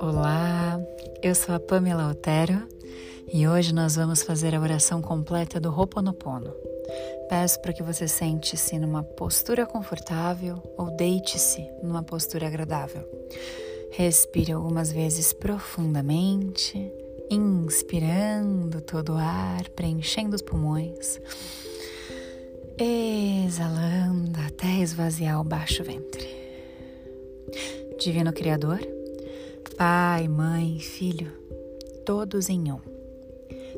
Olá, eu sou a Pamela Otero e hoje nós vamos fazer a oração completa do Ho'oponopono. Peço para que você sente-se numa postura confortável ou deite-se numa postura agradável. Respire algumas vezes profundamente, inspirando todo o ar, preenchendo os pulmões, exalando até esvaziar o baixo ventre. Divino Criador, Pai, Mãe, Filho, todos em um.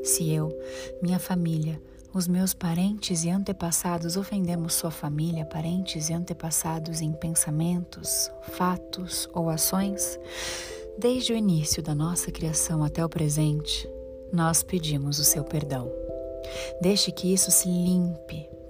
Se eu, minha família, os meus parentes e antepassados ofendemos sua família, parentes e antepassados em pensamentos, fatos ou ações, desde o início da nossa criação até o presente, nós pedimos o seu perdão. Deixe que isso se limpe,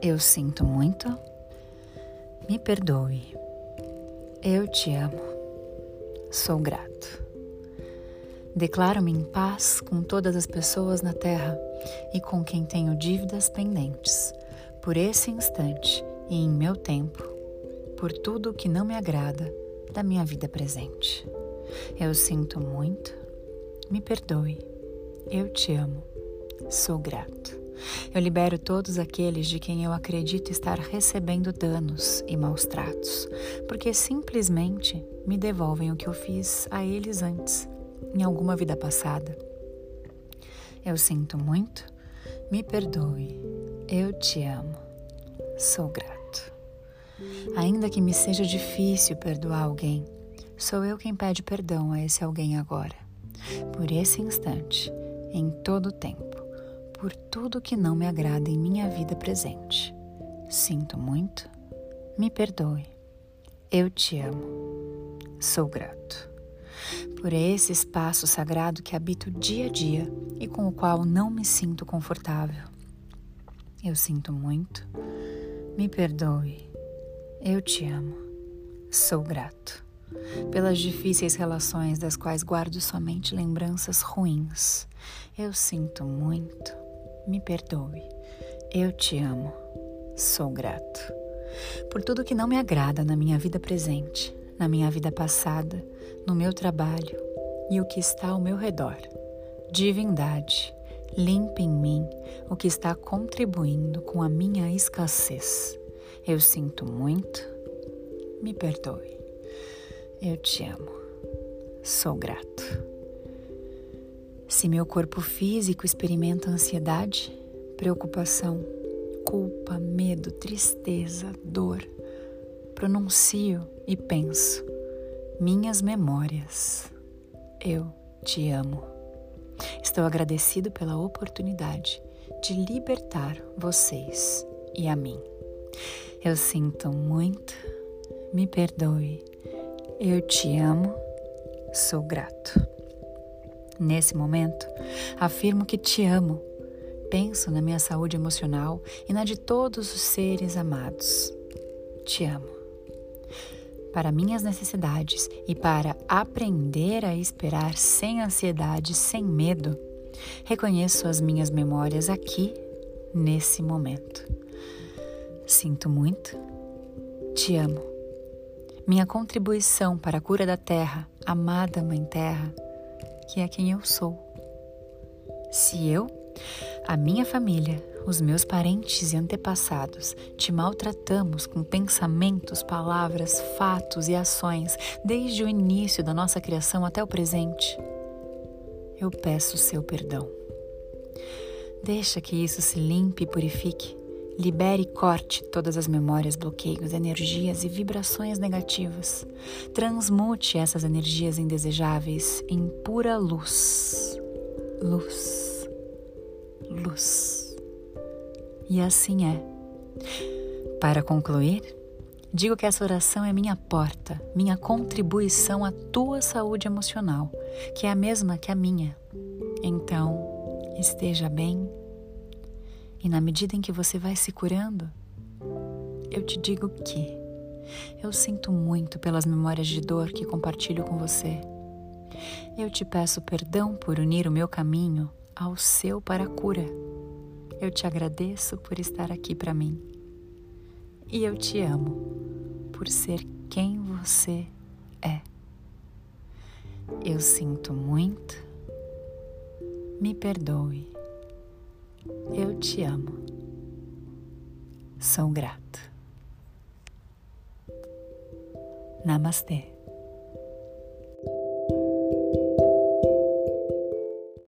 Eu sinto muito. Me perdoe. Eu te amo. Sou grato. Declaro-me em paz com todas as pessoas na Terra e com quem tenho dívidas pendentes, por esse instante e em meu tempo, por tudo o que não me agrada da minha vida presente. Eu sinto muito, me perdoe, eu te amo, sou grato. Eu libero todos aqueles de quem eu acredito estar recebendo danos e maus tratos, porque simplesmente me devolvem o que eu fiz a eles antes em alguma vida passada. Eu sinto muito, me perdoe, eu te amo, sou grato. Ainda que me seja difícil perdoar alguém, sou eu quem pede perdão a esse alguém agora, por esse instante, em todo o tempo, por tudo que não me agrada em minha vida presente. Sinto muito, me perdoe, eu te amo, sou grato. Por esse espaço sagrado que habito dia a dia e com o qual não me sinto confortável. Eu sinto muito, me perdoe, eu te amo, sou grato. Pelas difíceis relações das quais guardo somente lembranças ruins. Eu sinto muito, me perdoe, eu te amo, sou grato por tudo que não me agrada na minha vida presente na minha vida passada, no meu trabalho e o que está ao meu redor. Divindade, limpe em mim o que está contribuindo com a minha escassez. Eu sinto muito, me perdoe. Eu te amo, sou grato. Se meu corpo físico experimenta ansiedade, preocupação, culpa, medo, tristeza, dor, pronuncio e penso: minhas memórias. Eu te amo. Estou agradecido pela oportunidade de libertar vocês e a mim. Eu sinto muito, me perdoe. Eu te amo, sou grato. Nesse momento, afirmo que te amo. Penso na minha saúde emocional e na de todos os seres amados. Te amo para minhas necessidades e para aprender a esperar sem ansiedade, sem medo, reconheço as minhas memórias aqui, nesse momento. Sinto muito, te amo. Minha contribuição para a cura da terra, amada Mãe Terra, que é quem eu sou. Se eu, a minha família, os meus parentes e antepassados, te maltratamos com pensamentos, palavras, fatos e ações desde o início da nossa criação até o presente, eu peço seu perdão. Deixa que isso se limpe e purifique. Libere e corte todas as memórias, bloqueios, energias e vibrações negativas. Transmute essas energias indesejáveis em pura luz. Luz. Luz. E assim é. Para concluir, Digo que essa oração é minha porta, minha contribuição à tua saúde emocional, que é a mesma que a minha. Então, esteja bem. E na medida em que você vai se curando, eu te digo que eu sinto muito pelas memórias de dor que compartilho com você. Eu te peço perdão por unir o meu caminho ao seu para a cura. Eu te agradeço por estar aqui para mim. E eu te amo por ser quem você é. Eu sinto muito. Me perdoe. Eu te amo. Sou grato. Namastê.